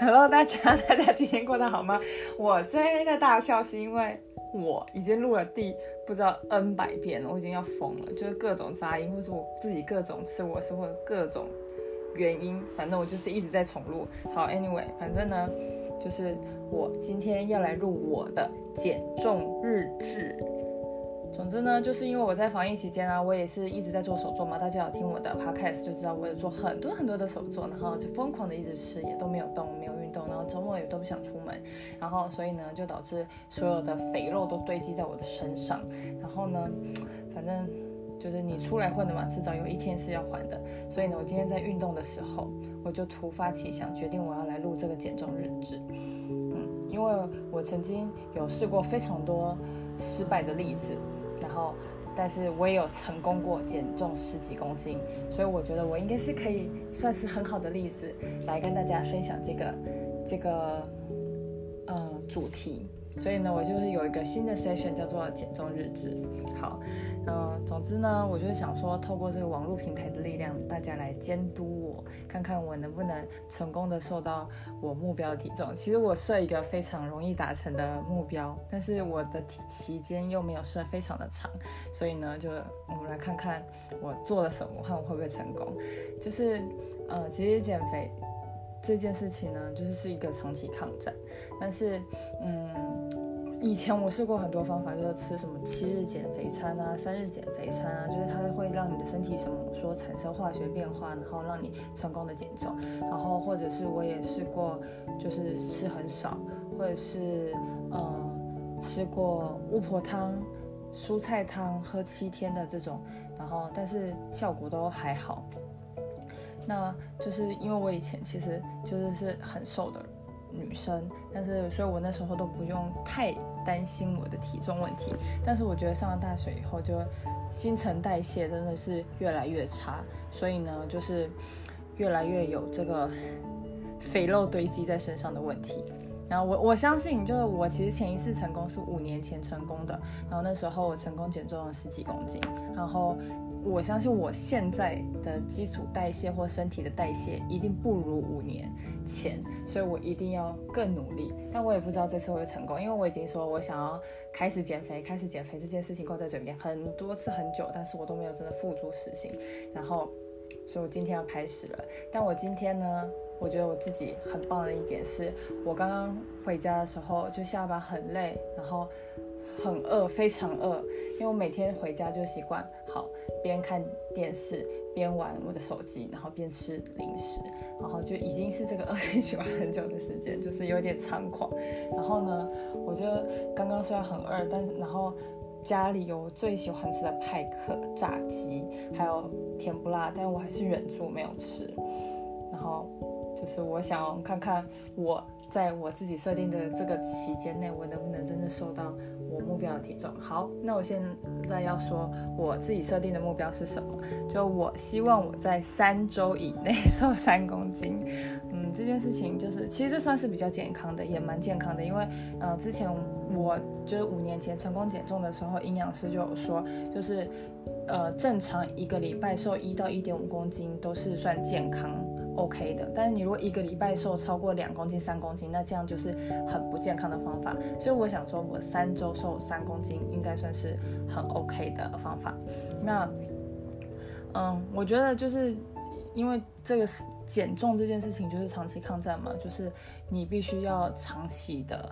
Hello，大家，大家今天过得好吗？我在在大笑是因为我已经录了第不知道 N 百遍了，我已经要疯了，就是各种杂音，或者我自己各种吃我是或者各种原因，反正我就是一直在重录。好，Anyway，反正呢，就是我今天要来录我的减重日志。总之呢，就是因为我在防疫期间啊，我也是一直在做手作嘛。大家有听我的 podcast 就知道，我有做很多很多的手作，然后就疯狂的一直吃，也都没有动，没有运动，然后周末也都不想出门，然后所以呢，就导致所有的肥肉都堆积在我的身上。然后呢，反正就是你出来混的嘛，迟早有一天是要还的。所以呢，我今天在运动的时候，我就突发奇想，决定我要来录这个减重日志。嗯，因为我曾经有试过非常多失败的例子。然后，但是我也有成功过减重十几公斤，所以我觉得我应该是可以算是很好的例子来跟大家分享这个这个呃主题。所以呢，我就是有一个新的 session 叫做减重日志。好，嗯，总之呢，我就是想说，透过这个网络平台的力量，大家来监督我，看看我能不能成功的瘦到我目标体重。其实我设一个非常容易达成的目标，但是我的期间又没有设非常的长，所以呢，就我们来看看我做了什么，看我会不会成功。就是，呃，其实减肥这件事情呢，就是是一个长期抗战，但是，嗯。以前我试过很多方法，就是吃什么七日减肥餐啊、三日减肥餐啊，就是它会让你的身体什么说产生化学变化，然后让你成功的减重。然后或者是我也试过，就是吃很少，或者是嗯吃过巫婆汤、蔬菜汤，喝七天的这种，然后但是效果都还好。那就是因为我以前其实就是是很瘦的。女生，但是所以我那时候都不用太担心我的体重问题。但是我觉得上了大学以后，就新陈代谢真的是越来越差，所以呢，就是越来越有这个肥肉堆积在身上的问题。然后我我相信，就是我其实前一次成功是五年前成功的，然后那时候我成功减重了十几公斤，然后。我相信我现在的基础代谢或身体的代谢一定不如五年前，所以我一定要更努力。但我也不知道这次会成功，因为我已经说我想要开始减肥，开始减肥这件事情挂在嘴边很多次很久，但是我都没有真的付诸实行。然后，所以我今天要开始了。但我今天呢，我觉得我自己很棒的一点是，我刚刚回家的时候就下班很累，然后。很饿，非常饿，因为我每天回家就习惯好边看电视边玩我的手机，然后边吃零食，然后就已经是这个恶性循环很久的时间，就是有点猖狂。然后呢，我就刚刚虽然很饿，但是然后家里有我最喜欢吃的派克炸鸡，还有甜不辣，但我还是忍住没有吃。然后就是我想看看我在我自己设定的这个期间内，我能不能真的瘦到。我目标的体重好，那我现在要说我自己设定的目标是什么？就我希望我在三周以内瘦三公斤。嗯，这件事情就是其实这算是比较健康的，也蛮健康的，因为呃之前我就是五年前成功减重的时候，营养师就有说，就是呃正常一个礼拜瘦一到一点五公斤都是算健康。OK 的，但是你如果一个礼拜瘦超过两公斤、三公斤，那这样就是很不健康的方法。所以我想说，我三周瘦三公斤应该算是很 OK 的方法。那，嗯，我觉得就是因为这个减重这件事情，就是长期抗战嘛，就是你必须要长期的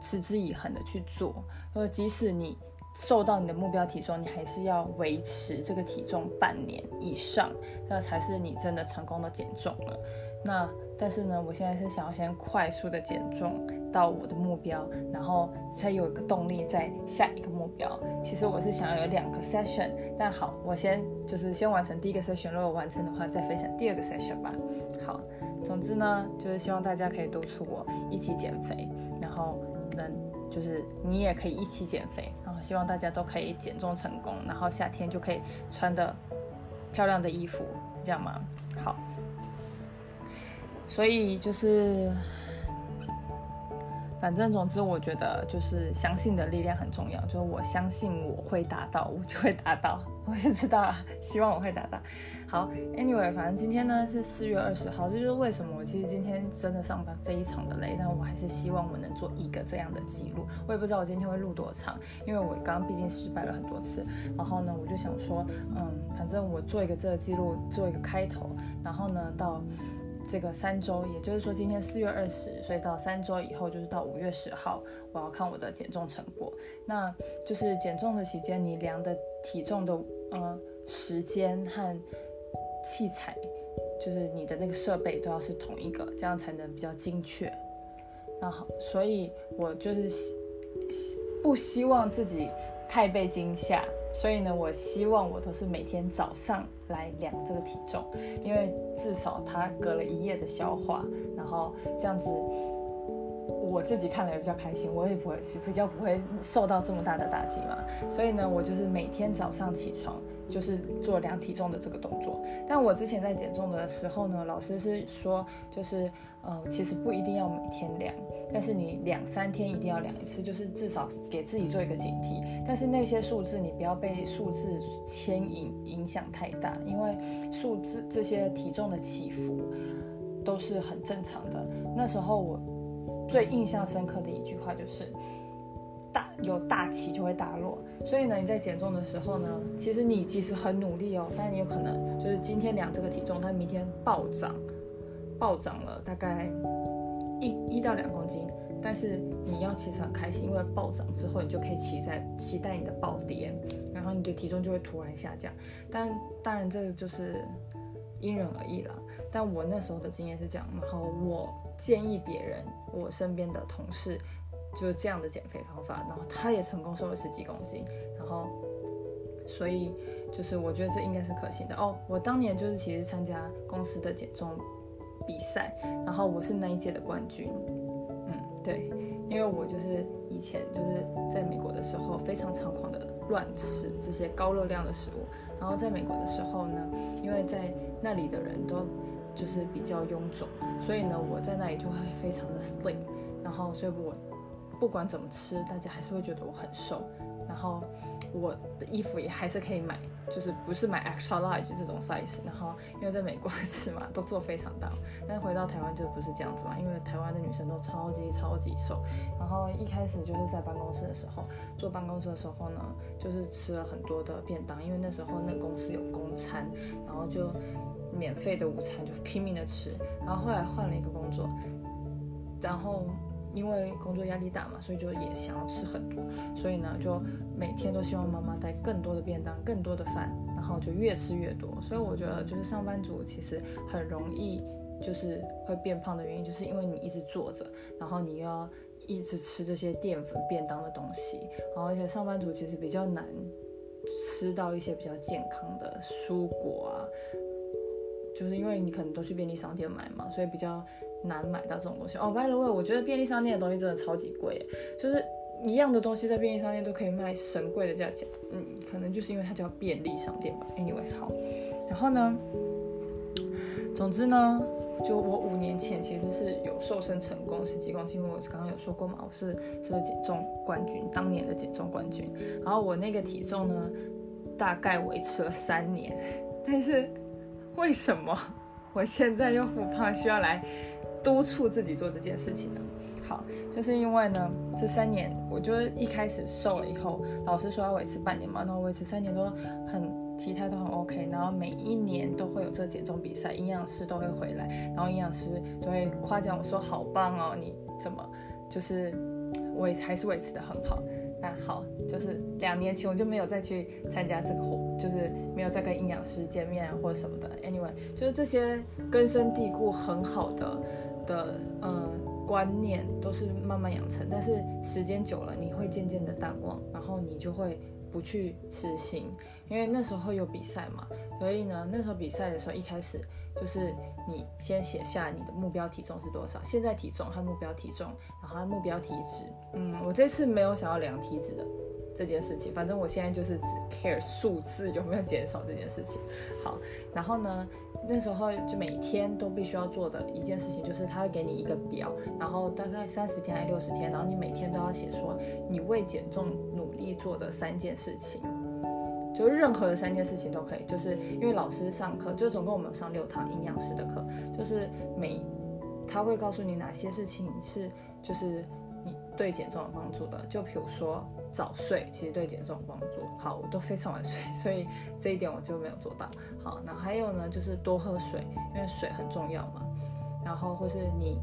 持之以恒的去做，呃，即使你。瘦到你的目标体重，你还是要维持这个体重半年以上，那才是你真的成功的减重了。那但是呢，我现在是想要先快速的减重到我的目标，然后才有一个动力在下一个目标。其实我是想要有两个 session，但好，我先就是先完成第一个 session，如果完成的话，再分享第二个 session 吧。好，总之呢，就是希望大家可以督促我一起减肥，然后能。就是你也可以一起减肥，然后希望大家都可以减重成功，然后夏天就可以穿的漂亮的衣服，是这样吗？好，所以就是，反正总之我觉得就是相信的力量很重要，就是我相信我会达到，我就会达到。我也知道了，希望我会达到。好，Anyway，反正今天呢是四月二十号，这就是为什么我其实今天真的上班非常的累，但我还是希望我能做一个这样的记录。我也不知道我今天会录多长，因为我刚刚毕竟失败了很多次。然后呢，我就想说，嗯，反正我做一个这个记录，做一个开头。然后呢，到这个三周，也就是说今天四月二十，所以到三周以后就是到五月十号，我要看我的减重成果。那就是减重的期间，你量的体重的呃时间和。器材就是你的那个设备都要是同一个，这样才能比较精确。那好，所以我就是不希望自己太被惊吓，所以呢，我希望我都是每天早上来量这个体重，因为至少它隔了一夜的消化，然后这样子我自己看了也比较开心，我也不会比较不会受到这么大的打击嘛。所以呢，我就是每天早上起床。就是做量体重的这个动作，但我之前在减重的时候呢，老师是说，就是呃，其实不一定要每天量，但是你两三天一定要量一次，就是至少给自己做一个警惕。但是那些数字你不要被数字牵引影响太大，因为数字这些体重的起伏都是很正常的。那时候我最印象深刻的一句话就是。大有大起就会大落，所以呢，你在减重的时候呢，其实你即使很努力哦，但你有可能就是今天量这个体重，它明天暴涨，暴涨了大概一一到两公斤，但是你要其实很开心，因为暴涨之后你就可以期待期待你的暴跌，然后你的体重就会突然下降。但当然这个就是因人而异了。但我那时候的经验是这样，然后我建议别人，我身边的同事。就是这样的减肥方法，然后他也成功瘦了十几公斤，然后，所以就是我觉得这应该是可行的哦。我当年就是其实参加公司的减重比赛，然后我是那一届的冠军。嗯，对，因为我就是以前就是在美国的时候非常猖狂的乱吃这些高热量的食物，然后在美国的时候呢，因为在那里的人都就是比较臃肿，所以呢我在那里就会非常的 slim，然后所以我。不管怎么吃，大家还是会觉得我很瘦，然后我的衣服也还是可以买，就是不是买 extra large 这种 size。然后因为在美国的尺码都做非常大，但是回到台湾就不是这样子嘛，因为台湾的女生都超级超级瘦。然后一开始就是在办公室的时候，坐办公室的时候呢，就是吃了很多的便当，因为那时候那公司有公餐，然后就免费的午餐就拼命的吃。然后后来换了一个工作，然后。因为工作压力大嘛，所以就也想要吃很多，所以呢，就每天都希望妈妈带更多的便当、更多的饭，然后就越吃越多。所以我觉得，就是上班族其实很容易就是会变胖的原因，就是因为你一直坐着，然后你又要一直吃这些淀粉便当的东西，然后而且上班族其实比较难吃到一些比较健康的蔬果啊，就是因为你可能都去便利商店买嘛，所以比较。难买到这种东西哦。By the way，我觉得便利商店的东西真的超级贵，就是一样的东西在便利商店都可以卖神贵的价钱。嗯，可能就是因为它叫便利商店吧。Anyway，好，然后呢，总之呢，就我五年前其实是有瘦身成功十几公斤，我刚刚有说过嘛，我是是减重冠军，当年的减重冠军。然后我那个体重呢，大概维持了三年，但是为什么我现在又复胖，需要来？督促自己做这件事情的，好，就是因为呢，这三年我就是一开始瘦了以后，老师说要维持半年嘛，然后维持三年都很体态都很 OK，然后每一年都会有这减重比赛，营养师都会回来，然后营养师都会夸奖我说好棒哦，你怎么就是维还是维持的很好。那好，就是两年前我就没有再去参加这个活，就是没有再跟营养师见面或者什么的。Anyway，就是这些根深蒂固很好的。的呃观念都是慢慢养成，但是时间久了，你会渐渐的淡忘，然后你就会不去实行，因为那时候有比赛嘛，所以呢，那时候比赛的时候一开始就是你先写下你的目标体重是多少，现在体重和目标体重，然后目标体脂，嗯，我这次没有想要量体脂的。这件事情，反正我现在就是只 care 数字有没有减少这件事情。好，然后呢，那时候就每天都必须要做的一件事情，就是他会给你一个表，然后大概三十天还是六十天，然后你每天都要写说你为减重努力做的三件事情。就任何的三件事情都可以，就是因为老师上课，就总共我们上六堂营养师的课，就是每他会告诉你哪些事情是就是对减重有帮助的，就比如说早睡，其实对减重有帮助。好，我都非常晚睡，所以这一点我就没有做到。好，那还有呢，就是多喝水，因为水很重要嘛。然后或是你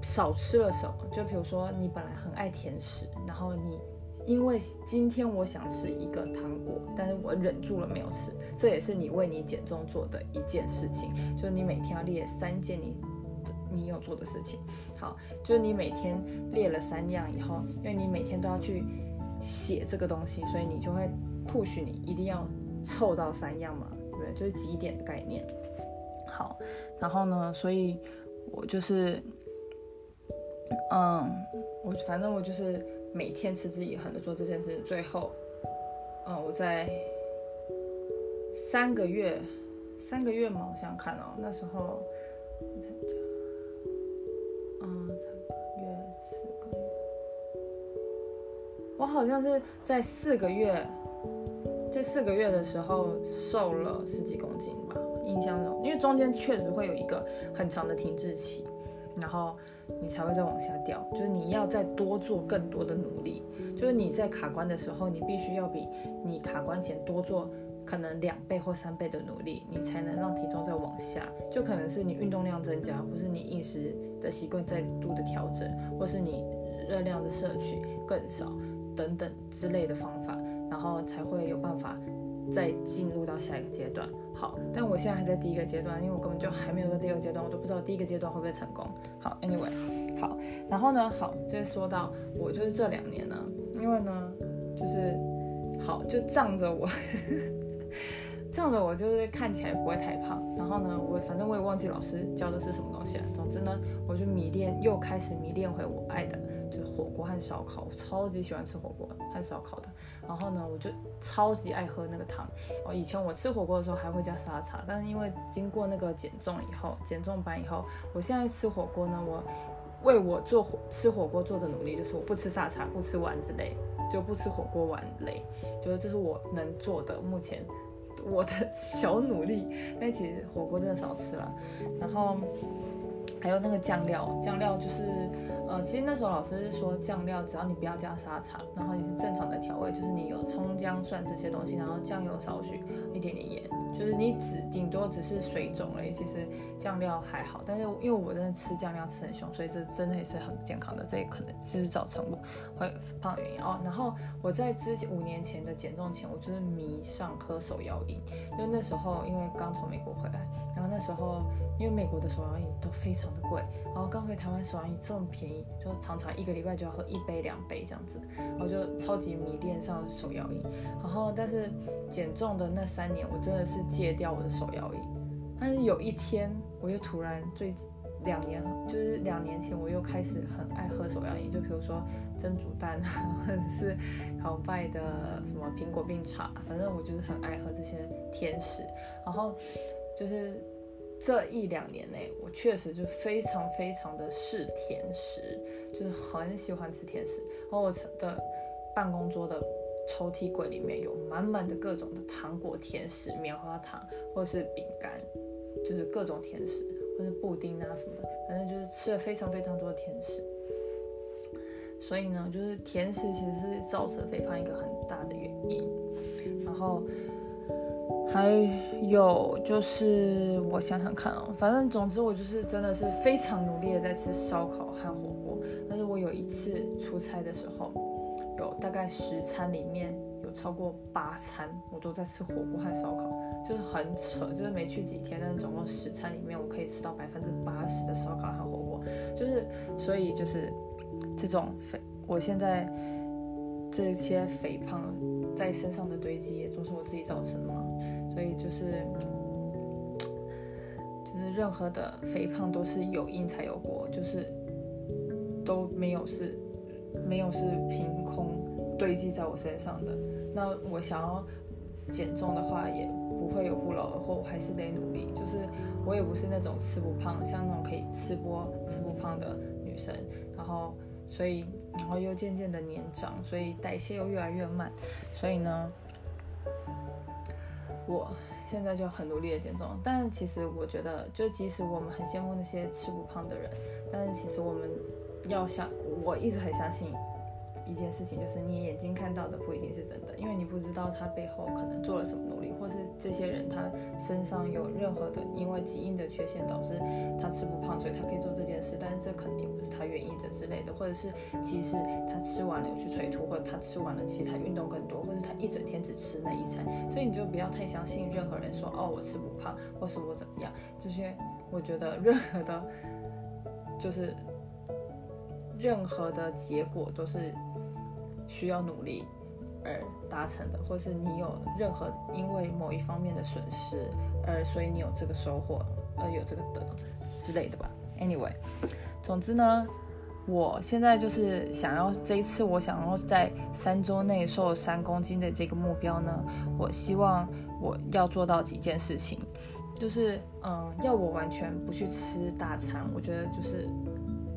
少吃了什么，就比如说你本来很爱甜食，然后你因为今天我想吃一个糖果，但是我忍住了没有吃，这也是你为你减重做的一件事情，就是你每天要列三件你你有做的事情。好，就是你每天列了三样以后，因为你每天都要去写这个东西，所以你就会 push 你一定要凑到三样嘛，对不对？就是几点的概念。好，然后呢，所以我就是，嗯，我反正我就是每天持之以恒的做这件事，最后，嗯，我在三个月，三个月嘛，我想看哦，那时候，我好像是在四个月，在四个月的时候瘦了十几公斤吧。印象中，因为中间确实会有一个很长的停滞期，然后你才会再往下掉。就是你要再多做更多的努力，就是你在卡关的时候，你必须要比你卡关前多做可能两倍或三倍的努力，你才能让体重再往下。就可能是你运动量增加，或是你饮食的习惯再度的调整，或是你热量的摄取更少等等之类的方法，然后才会有办法。再进入到下一个阶段，好，但我现在还在第一个阶段，因为我根本就还没有到第二个阶段，我都不知道第一个阶段会不会成功。好，Anyway，好，然后呢，好，就是说到我就是这两年呢，因为呢，就是好就仗着我，仗着我就是看起来不会太胖，然后呢，我反正我也忘记老师教的是什么东西了，总之呢，我就迷恋又开始迷恋回我爱的。火锅和烧烤，我超级喜欢吃火锅和烧烤的。然后呢，我就超级爱喝那个汤。哦，以前我吃火锅的时候还会加沙茶，但是因为经过那个减重以后，减重班以后，我现在吃火锅呢，我为我做火吃火锅做的努力就是我不吃沙茶，不吃丸子类，就不吃火锅丸类，就是这是我能做的目前我的小努力。但其实火锅真的少吃了。然后还有那个酱料，酱料就是。呃，其实那时候老师是说酱料，只要你不要加沙茶，然后你是正常的调味，就是你有葱姜蒜这些东西，然后酱油少许，一点点盐，就是你只顶多只是水肿而已。其实酱料还好，但是因为我真的吃酱料吃很凶，所以这真的也是很不健康的，这也可能就是造成我会胖的原因哦。然后我在之前五年前的减重前，我就是迷上喝手摇饮，因为那时候因为刚从美国回来，然后那时候。因为美国的手摇饮都非常的贵，然后刚回台湾手摇饮这么便宜，就常常一个礼拜就要喝一杯两杯这样子，然后就超级迷恋上手摇饮。然后但是减重的那三年，我真的是戒掉我的手摇饮。但是有一天，我又突然最两年就是两年前，我又开始很爱喝手摇饮，就比如说蒸煮蛋或者是好拜的什么苹果冰茶，反正我就是很爱喝这些甜食。然后就是。这一两年内，我确实就非常非常的嗜甜食，就是很喜欢吃甜食。然后我的办公桌的抽屉柜里面有满满的各种的糖果、甜食、棉花糖，或者是饼干，就是各种甜食，或者布丁啊什么的，反正就是吃了非常非常多的甜食。所以呢，就是甜食其实是造成肥胖一个很大的原因。然后。还有就是，我想想看哦，反正总之我就是真的是非常努力的在吃烧烤和火锅。但是我有一次出差的时候，有大概十餐里面有超过八餐我都在吃火锅和烧烤，就是很扯，就是没去几天，但是总共十餐里面我可以吃到百分之八十的烧烤和火锅，就是所以就是这种肥，我现在这些肥胖在身上的堆积也都是我自己造成的嘛。所以就是，就是任何的肥胖都是有因才有果，就是都没有是，没有是凭空堆积在我身上的。那我想要减重的话，也不会有不劳而获，我还是得努力。就是我也不是那种吃不胖，像那种可以吃播吃不胖的女生。然后，所以，然后又渐渐的年长，所以代谢又越来越慢。所以呢。我现在就很努力的减重，但其实我觉得，就即使我们很羡慕那些吃不胖的人，但是其实我们要相，我一直很相信。一件事情就是你眼睛看到的不一定是真的，因为你不知道他背后可能做了什么努力，或是这些人他身上有任何的因为基因的缺陷导致他吃不胖，所以他可以做这件事，但是这可能也不是他愿意的之类的，或者是其实他吃完了有去催吐，或者他吃完了其实他运动更多，或者他一整天只吃那一餐，所以你就不要太相信任何人说哦我吃不胖，或是我怎么样，这些我觉得任何的，就是任何的结果都是。需要努力而达成的，或是你有任何因为某一方面的损失，而所以你有这个收获，而有这个得之类的吧。Anyway，总之呢，我现在就是想要这一次，我想要在三周内瘦三公斤的这个目标呢，我希望我要做到几件事情，就是嗯，要我完全不去吃大餐，我觉得就是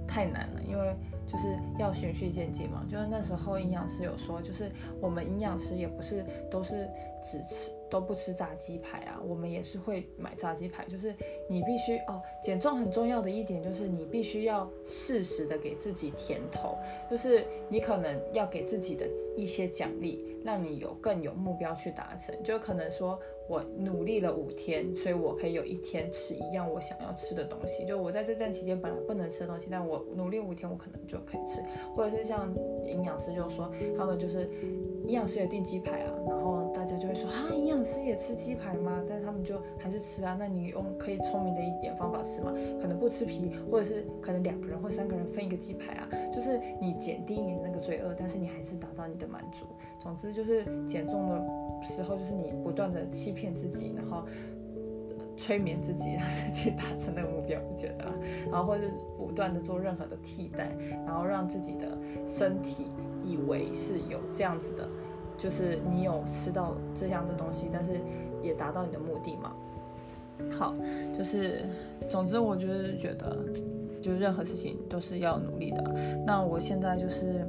太难了，因为。就是要循序渐进嘛，就是那时候营养师有说，就是我们营养师也不是都是只吃都不吃炸鸡排啊，我们也是会买炸鸡排。就是你必须哦，减重很重要的一点就是你必须要适时的给自己甜头，就是你可能要给自己的一些奖励，让你有更有目标去达成，就可能说。我努力了五天，所以我可以有一天吃一样我想要吃的东西。就我在这段期间本来不能吃的东西，但我努力五天，我可能就可以吃。或者是像营养师就说，他们就是营养师也订鸡排啊，然后大家就会说啊，营养师也吃鸡排吗？但是他们就还是吃啊。那你用可以聪明的一点方法吃嘛？可能不吃皮，或者是可能两个人或三个人分一个鸡排啊，就是你减低你的那个罪恶，但是你还是达到你的满足。总之就是减重的。时候就是你不断的欺骗自己，然后催眠自己，让自己达成那个目标，我觉得，然后或者是不断的做任何的替代，然后让自己的身体以为是有这样子的，就是你有吃到这样的东西，但是也达到你的目的嘛。好，就是总之，我就是觉得，就任何事情都是要努力的。那我现在就是。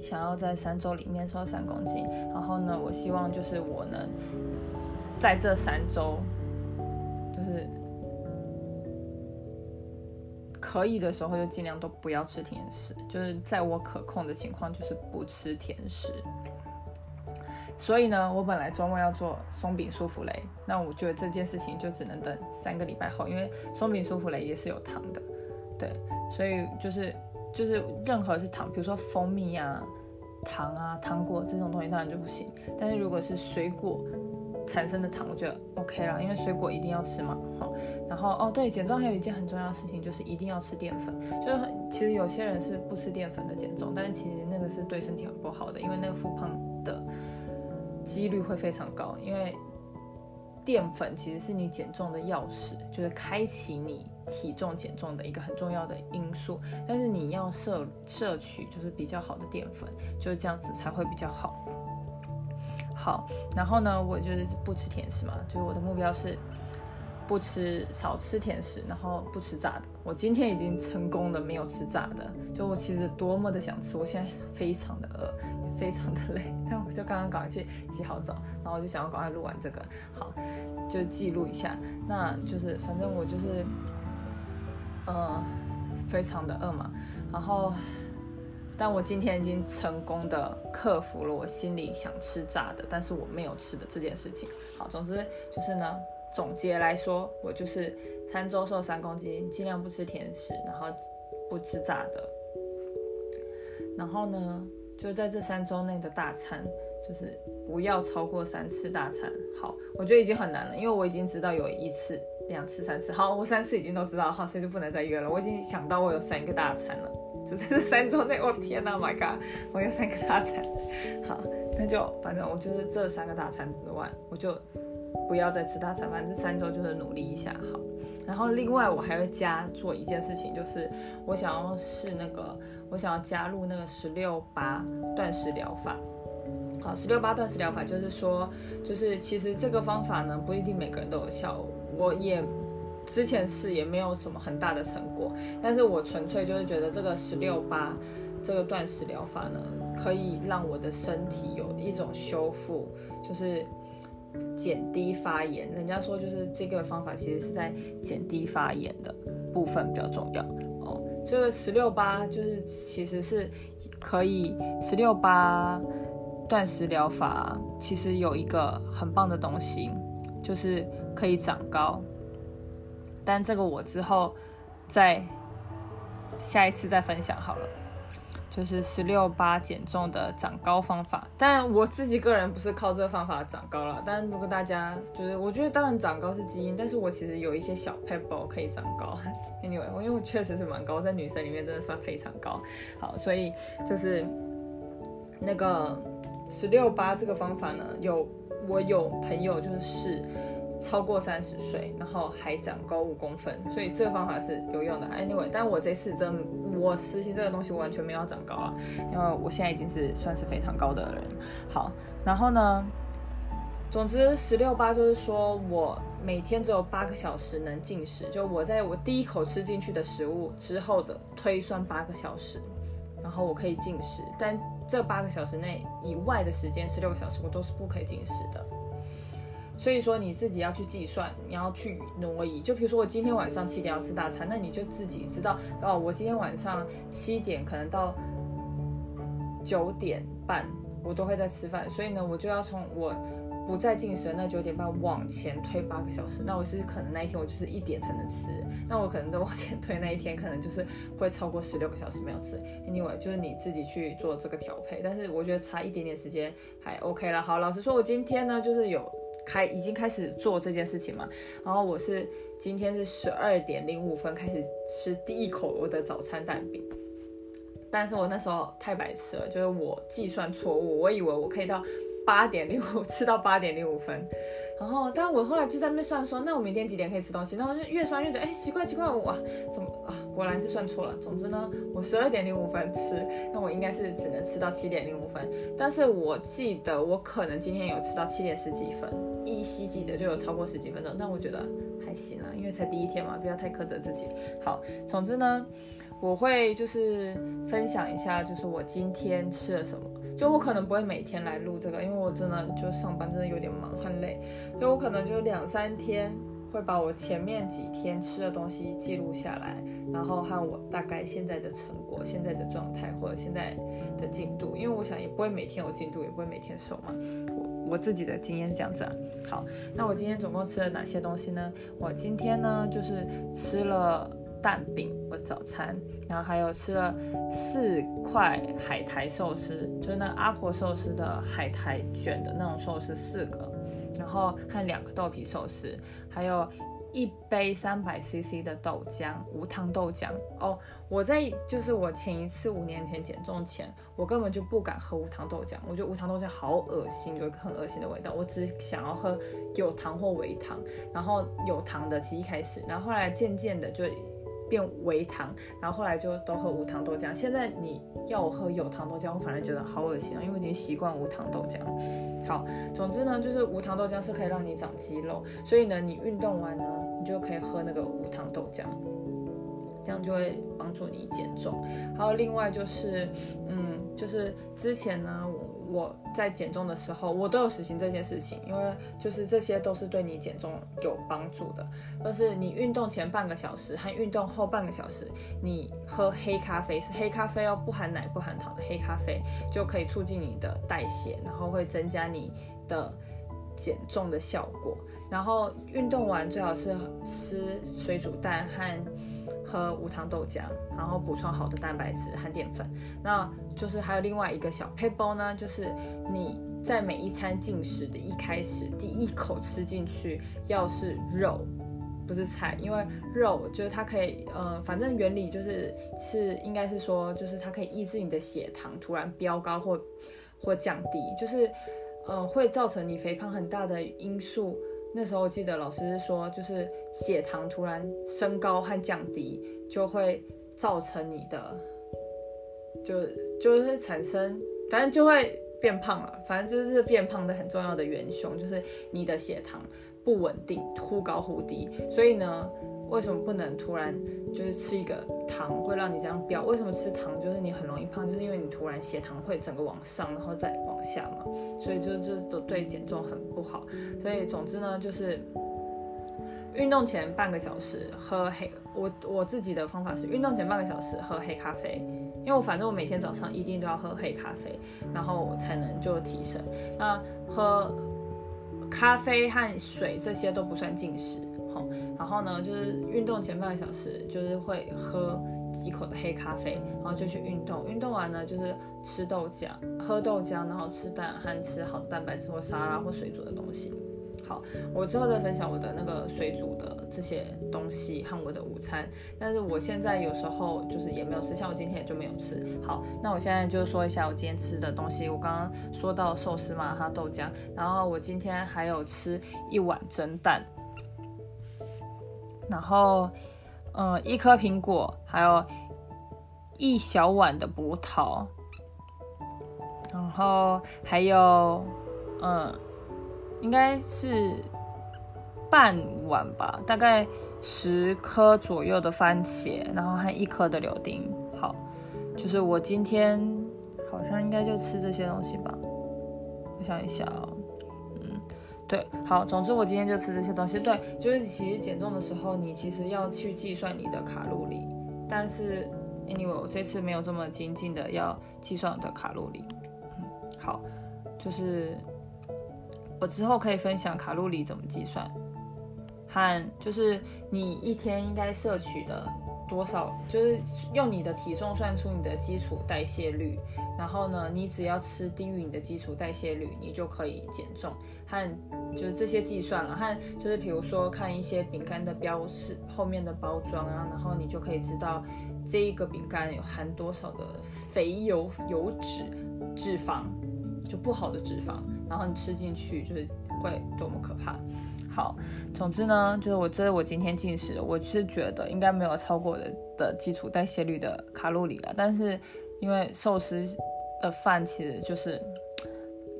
想要在三周里面瘦三公斤，然后呢，我希望就是我能在这三周，就是可以的时候就尽量都不要吃甜食，就是在我可控的情况就是不吃甜食。所以呢，我本来周末要做松饼舒芙蕾，那我觉得这件事情就只能等三个礼拜后，因为松饼舒芙蕾也是有糖的，对，所以就是。就是任何是糖，比如说蜂蜜啊、糖啊、糖果这种东西当然就不行。但是如果是水果产生的糖，我觉得 OK 啦，因为水果一定要吃嘛。好，然后哦对，减重还有一件很重要的事情就是一定要吃淀粉。就是其实有些人是不吃淀粉的减重，但是其实那个是对身体很不好的，因为那个复胖的几率会非常高，因为。淀粉其实是你减重的钥匙，就是开启你体重减重的一个很重要的因素。但是你要摄摄取就是比较好的淀粉，就是这样子才会比较好。好，然后呢，我就是不吃甜食嘛，就是我的目标是。不吃少吃甜食，然后不吃炸的。我今天已经成功的没有吃炸的，就我其实多么的想吃，我现在非常的饿，非常的累。但我就刚刚赶快去洗好澡，然后我就想要赶快录完这个，好，就记录一下。那就是反正我就是，呃，非常的饿嘛。然后，但我今天已经成功的克服了我心里想吃炸的，但是我没有吃的这件事情。好，总之就是呢。总结来说，我就是三周瘦三公斤，尽量不吃甜食，然后不吃炸的。然后呢，就在这三周内的大餐，就是不要超过三次大餐。好，我觉得已经很难了，因为我已经知道有一次、两次、三次。好，我三次已经都知道，好，所以就不能再约了。我已经想到我有三个大餐了，就在这三周内。我天哪，My God，我有三个大餐。好，那就反正我就是这三个大餐之外，我就。不要再吃大餐，反正这三周就是努力一下好。然后另外我还会加做一件事情，就是我想要试那个，我想要加入那个十六八断食疗法。好，十六八断食疗法就是说，就是其实这个方法呢不一定每个人都有效。我也之前试也没有什么很大的成果，但是我纯粹就是觉得这个十六八这个断食疗法呢，可以让我的身体有一种修复，就是。减低发炎。人家说就是这个方法其实是在减低发炎的部分比较重要哦。这个十六八就是其实是可以十六八断食疗法，其实有一个很棒的东西，就是可以长高。但这个我之后再下一次再分享好了。就是十六八减重的长高方法，但我自己个人不是靠这个方法长高了。但如果大家就是，我觉得当然长高是基因，但是我其实有一些小 pebble 可以长高。Anyway，因为我确实是蛮高，在女生里面真的算非常高。好，所以就是那个十六八这个方法呢，有我有朋友就是试。超过三十岁，然后还长高五公分，所以这个方法是有用的。Anyway，但我这次真我实行这个东西，完全没有长高啊，因为我现在已经是算是非常高的人。好，然后呢，总之十六八就是说我每天只有八个小时能进食，就我在我第一口吃进去的食物之后的推算八个小时，然后我可以进食，但这八个小时内以外的时间，十六个小时我都是不可以进食的。所以说你自己要去计算，你要去挪移。就比如说我今天晚上七点要吃大餐，那你就自己知道哦。我今天晚上七点可能到九点半，我都会在吃饭。所以呢，我就要从我不再进食那九点半往前推八个小时。那我是可能那一天我就是一点才能吃，那我可能都往前推那一天可能就是会超过十六个小时没有吃。Anyway，就是你自己去做这个调配。但是我觉得差一点点时间还 OK 了。好，老实说，我今天呢就是有。开已经开始做这件事情嘛，然后我是今天是十二点零五分开始吃第一口我的早餐蛋饼，但是我那时候太白痴了，就是我计算错误，我以为我可以到八点零五吃到八点零五分。然后，但我后来就在那算说，那我明天几点可以吃东西？然后就越算越觉得，哎，奇怪奇怪，哇，怎么啊？果然是算错了。总之呢，我十二点零五分吃，那我应该是只能吃到七点零五分。但是我记得我可能今天有吃到七点十几分，依稀记得就有超过十几分钟。但我觉得还行啊，因为才第一天嘛，不要太苛责自己。好，总之呢，我会就是分享一下，就是我今天吃了什么。就我可能不会每天来录这个，因为我真的就上班真的有点忙很累，所以我可能就两三天会把我前面几天吃的东西记录下来，然后和我大概现在的成果、现在的状态或者现在的进度，因为我想也不会每天有进度，也不会每天瘦嘛。我自己的经验这样子啊。好，那我今天总共吃了哪些东西呢？我今天呢就是吃了。蛋饼，我早餐，然后还有吃了四块海苔寿司，就是那阿婆寿司的海苔卷的那种寿司四个，然后还有两个豆皮寿司，还有一杯三百 CC 的豆浆，无糖豆浆。哦，我在就是我前一次五年前减重前，我根本就不敢喝无糖豆浆，我觉得无糖豆浆好恶心，有一个很恶心的味道，我只想要喝有糖或微糖，然后有糖的，其实一开始，然后后来渐渐的就。变微糖，然后后来就都喝无糖豆浆。现在你要我喝有糖豆浆，我反而觉得好恶心啊，因为我已经习惯无糖豆浆。好，总之呢，就是无糖豆浆是可以让你长肌肉，所以呢，你运动完呢，你就可以喝那个无糖豆浆，这样就会帮助你减重。还有另外就是，嗯，就是之前呢，我。我在减重的时候，我都有实行这件事情，因为就是这些都是对你减重有帮助的。就是你运动前半个小时和运动后半个小时，你喝黑咖啡是黑咖啡哦，不含奶不含糖的黑咖啡，就可以促进你的代谢，然后会增加你的减重的效果。然后运动完最好是吃水煮蛋和。喝无糖豆浆，然后补充好的蛋白质和淀粉。那就是还有另外一个小配包呢，就是你在每一餐进食的一开始，第一口吃进去要是肉，不是菜，因为肉就是它可以，呃，反正原理就是是应该是说，就是它可以抑制你的血糖突然飙高或或降低，就是呃会造成你肥胖很大的因素。那时候我记得老师说，就是血糖突然升高和降低，就会造成你的，就就会产生，反正就会变胖了。反正就是变胖的很重要的元凶，就是你的血糖不稳定，忽高忽低。所以呢，为什么不能突然就是吃一个糖会让你这样飙？为什么吃糖就是你很容易胖？就是因为你突然血糖会整个往上，然后再往下嘛，所以就就都对减重很不好。所以总之呢，就是运动前半个小时喝黑，我我自己的方法是运动前半个小时喝黑咖啡，因为我反正我每天早上一定都要喝黑咖啡，然后才能就提神。那喝咖啡和水这些都不算进食。然后呢，就是运动前半个小时，就是会喝几口的黑咖啡，然后就去运动。运动完呢，就是吃豆浆，喝豆浆，然后吃蛋和吃好的蛋白质或沙拉或水煮的东西。好，我之后再分享我的那个水煮的这些东西和我的午餐。但是我现在有时候就是也没有吃，像我今天也就没有吃。好，那我现在就说一下我今天吃的东西。我刚刚说到寿司嘛，还有豆浆，然后我今天还有吃一碗蒸蛋。然后，嗯，一颗苹果，还有一小碗的葡萄，然后还有，嗯，应该是半碗吧，大概十颗左右的番茄，然后还一颗的柳丁。好，就是我今天好像应该就吃这些东西吧。我想一想哦。对，好，总之我今天就吃这些东西。对，就是其实减重的时候，你其实要去计算你的卡路里，但是 anyway 我这次没有这么精进的要计算我的卡路里。嗯，好，就是我之后可以分享卡路里怎么计算，和就是你一天应该摄取的。多少就是用你的体重算出你的基础代谢率，然后呢，你只要吃低于你的基础代谢率，你就可以减重。和就是这些计算了，和就是比如说看一些饼干的标识后面的包装啊，然后你就可以知道这一个饼干有含多少的肥油、油脂、脂肪，就不好的脂肪，然后你吃进去就是会多么可怕。好，总之呢，就是我这是我今天进食，我是觉得应该没有超过我的的基础代谢率的卡路里了。但是因为寿司的饭其实就是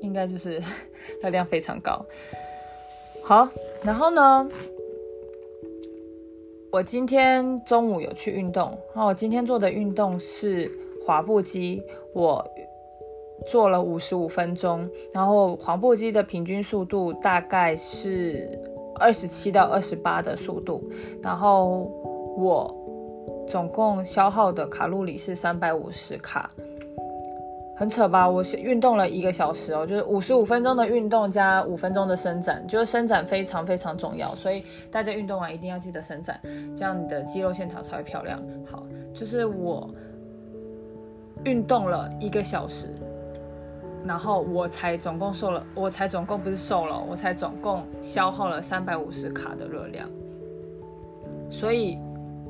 应该就是 热量非常高。好，然后呢，我今天中午有去运动，然后我今天做的运动是滑步机，我。做了五十五分钟，然后滑步机的平均速度大概是二十七到二十八的速度，然后我总共消耗的卡路里是三百五十卡，很扯吧？我是运动了一个小时哦，就是五十五分钟的运动加五分钟的伸展，就是伸展非常非常重要，所以大家运动完一定要记得伸展，这样你的肌肉线条才会漂亮。好，就是我运动了一个小时。然后我才总共瘦了，我才总共不是瘦了，我才总共消耗了三百五十卡的热量。所以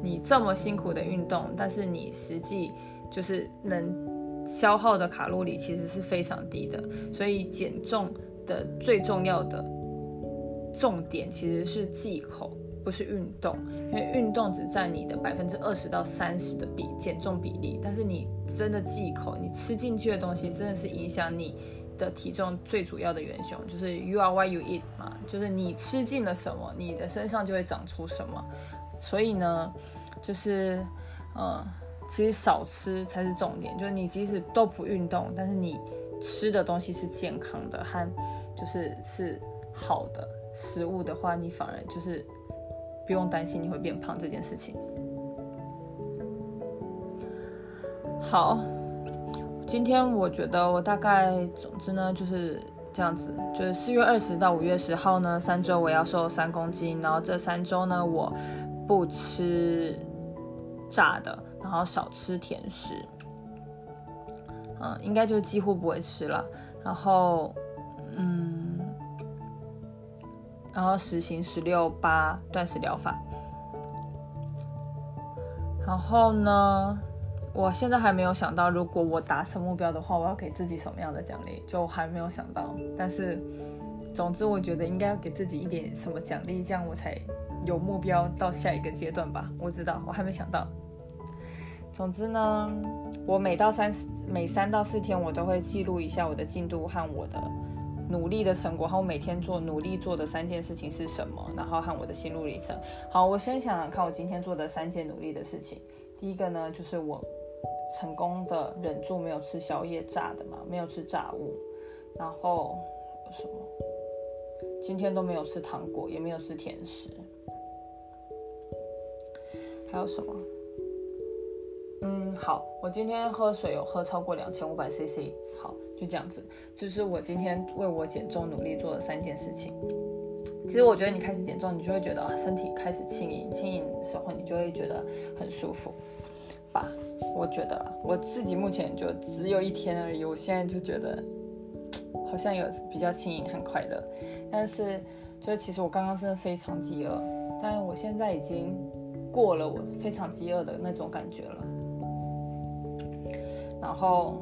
你这么辛苦的运动，但是你实际就是能消耗的卡路里其实是非常低的。所以减重的最重要的重点其实是忌口。不是运动，因为运动只占你的百分之二十到三十的比减重比例，但是你真的忌口，你吃进去的东西真的是影响你的体重最主要的元凶，就是 you are what you eat 嘛，就是你吃进了什么，你的身上就会长出什么。所以呢，就是嗯，其实少吃才是重点，就是你即使都不运动，但是你吃的东西是健康的和就是是好的食物的话，你反而就是。不用担心你会变胖这件事情。好，今天我觉得我大概，总之呢就是这样子，就是四月二十到五月十号呢，三周我要瘦三公斤，然后这三周呢我不吃炸的，然后少吃甜食，嗯，应该就几乎不会吃了，然后，嗯。然后实行十六八断食疗法。然后呢，我现在还没有想到，如果我达成目标的话，我要给自己什么样的奖励，就还没有想到。但是，总之我觉得应该要给自己一点什么奖励，这样我才有目标到下一个阶段吧。我知道，我还没想到。总之呢，我每到三每三到四天，我都会记录一下我的进度和我的。努力的成果，和我每天做努力做的三件事情是什么，然后和我的心路历程。好，我先想想看，我今天做的三件努力的事情。第一个呢，就是我成功的忍住没有吃宵夜炸的嘛，没有吃炸物。然后什么？今天都没有吃糖果，也没有吃甜食。还有什么？嗯，好，我今天喝水有喝超过两千五百 CC。好，就这样子，就是我今天为我减重努力做了三件事情。其实我觉得你开始减重，你就会觉得身体开始轻盈，轻盈的时候你就会觉得很舒服吧？我觉得我自己目前就只有一天而已，我现在就觉得好像有比较轻盈很快乐。但是，就是其实我刚刚真的非常饥饿，但我现在已经过了我非常饥饿的那种感觉了。然后，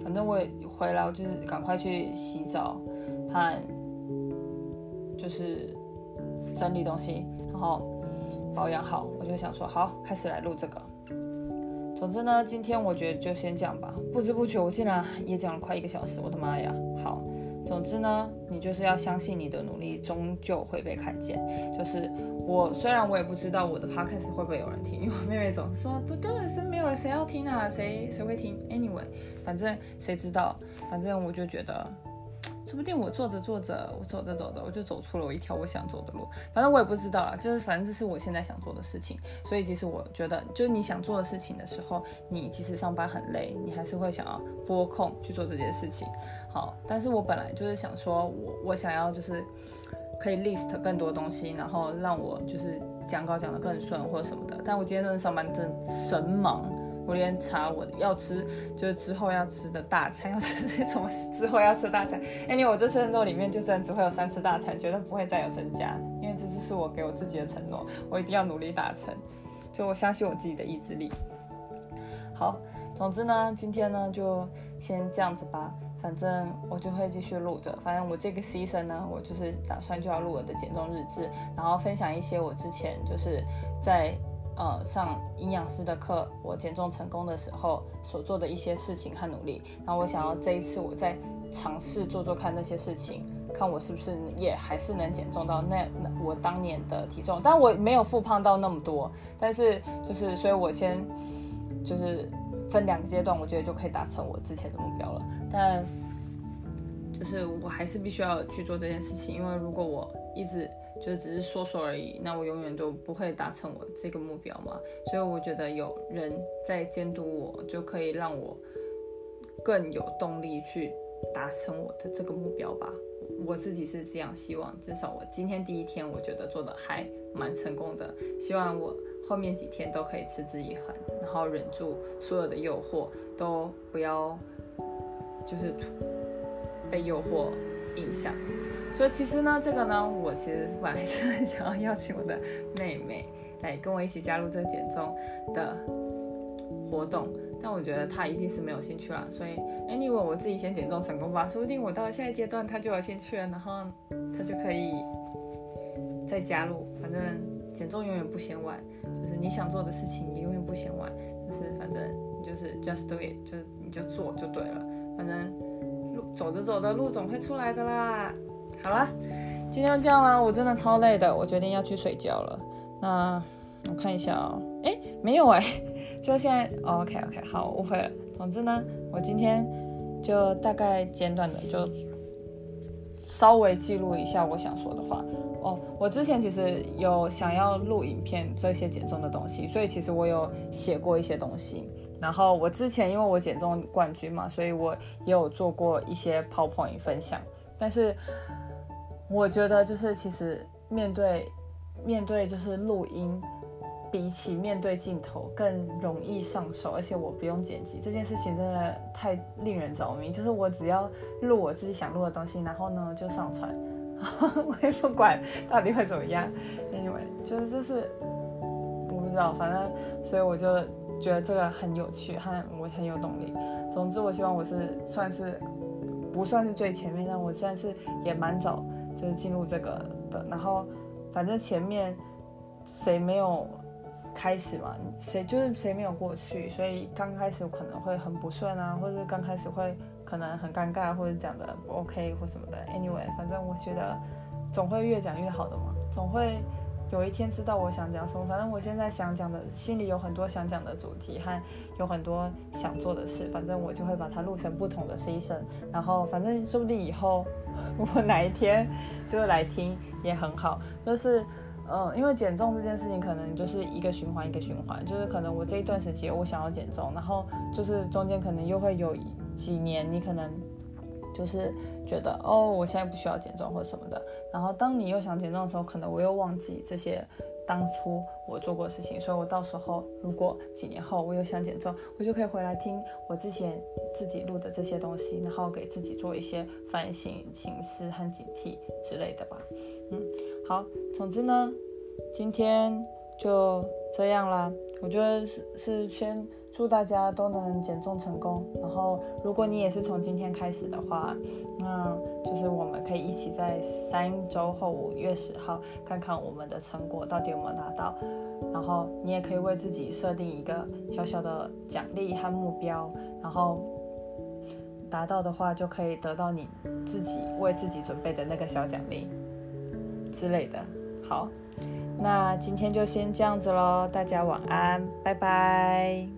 反正我也回来，我就是赶快去洗澡和就是整理东西，然后保养好，我就想说好，开始来录这个。总之呢，今天我觉得就先讲吧。不知不觉我竟然也讲了快一个小时，我的妈呀！好。总之呢，你就是要相信你的努力终究会被看见。就是我虽然我也不知道我的 podcast 会不会有人听，因为我妹妹总是说这根本是没有人谁要听啊，谁谁会听？Anyway，反正谁知道？反正我就觉得。说不定我做着做着，我走着走着，我就走出了我一条我想走的路。反正我也不知道啊，就是反正这是我现在想做的事情。所以其实我觉得，就是你想做的事情的时候，你即使上班很累，你还是会想要拨空去做这件事情。好，但是我本来就是想说，我我想要就是可以 list 更多东西，然后让我就是讲稿讲得更顺或者什么的。但我今天真的上班真神忙。我连查我要吃，就是之后要吃的大餐，要吃些什么？之后要吃大餐。哎，你我这次任务里面就真的只会有三次大餐，绝对不会再有增加，因为这就是我给我自己的承诺，我一定要努力达成。就我相信我自己的意志力。好，总之呢，今天呢就先这样子吧，反正我就会继续录着。反正我这个 season 呢，我就是打算就要录我的减重日志，然后分享一些我之前就是在。呃，上营养师的课，我减重成功的时候所做的一些事情和努力，然后我想要这一次我再尝试做做看那些事情，看我是不是也还是能减重到那那我当年的体重，但我没有复胖到那么多，但是就是所以我先就是分两个阶段，我觉得就可以达成我之前的目标了，但就是我还是必须要去做这件事情，因为如果我一直。就只是说说而已，那我永远都不会达成我这个目标嘛。所以我觉得有人在监督我，就可以让我更有动力去达成我的这个目标吧。我自己是这样希望，至少我今天第一天，我觉得做的还蛮成功的。希望我后面几天都可以持之以恒，然后忍住所有的诱惑，都不要就是被诱惑影响。所以其实呢，这个呢，我其实是本来是很想要邀请我的妹妹来跟我一起加入这个减重的活动，但我觉得她一定是没有兴趣了。所以，anyway，我自己先减重成功吧，说不定我到了下一阶段她就有兴趣了，然后她就可以再加入。反正减重永远不嫌晚，就是你想做的事情，你永远不嫌晚。就是反正你就是 just do it，就你就做就对了。反正路走着走的路总会出来的啦。好了，今天就这样啦。我真的超累的，我决定要去睡觉了。那我看一下哦，哎，没有哎，就现在。OK OK，好，误会了。总之呢，我今天就大概简短的就稍微记录一下我想说的话。哦，我之前其实有想要录影片这些减重的东西，所以其实我有写过一些东西。然后我之前因为我减重冠军嘛，所以我也有做过一些 PowerPoint 分享，但是。我觉得就是其实面对面对就是录音，比起面对镜头更容易上手，而且我不用剪辑，这件事情真的太令人着迷。就是我只要录我自己想录的东西，然后呢就上传，我也不管到底会怎么样。Anyway，就是这是我不知道，反正所以我就觉得这个很有趣，和我很有动力。总之，我希望我是算是不算是最前面，但我算是也蛮早。就是进入这个的，然后反正前面谁没有开始嘛，谁就是谁没有过去，所以刚开始可能会很不顺啊，或者刚开始会可能很尴尬，或者讲的不 OK 或什么的。Anyway，反正我觉得总会越讲越好的嘛，总会有一天知道我想讲什么。反正我现在想讲的，心里有很多想讲的主题和有很多想做的事，反正我就会把它录成不同的 season。然后反正说不定以后我哪一天就会来听也很好，就是。嗯，因为减重这件事情可能就是一个循环一个循环，就是可能我这一段时间我想要减重，然后就是中间可能又会有几年你可能就是觉得哦，我现在不需要减重或者什么的，然后当你又想减重的时候，可能我又忘记这些当初我做过的事情，所以我到时候如果几年后我又想减重，我就可以回来听我之前自己录的这些东西，然后给自己做一些反省、醒思和警惕之类的吧，嗯。好，总之呢，今天就这样啦。我觉得是是先祝大家都能减重成功。然后，如果你也是从今天开始的话，那就是我们可以一起在三周后五月十号看看我们的成果到底有没有达到。然后，你也可以为自己设定一个小小的奖励和目标，然后达到的话，就可以得到你自己为自己准备的那个小奖励。之类的，好，那今天就先这样子喽，大家晚安，拜拜。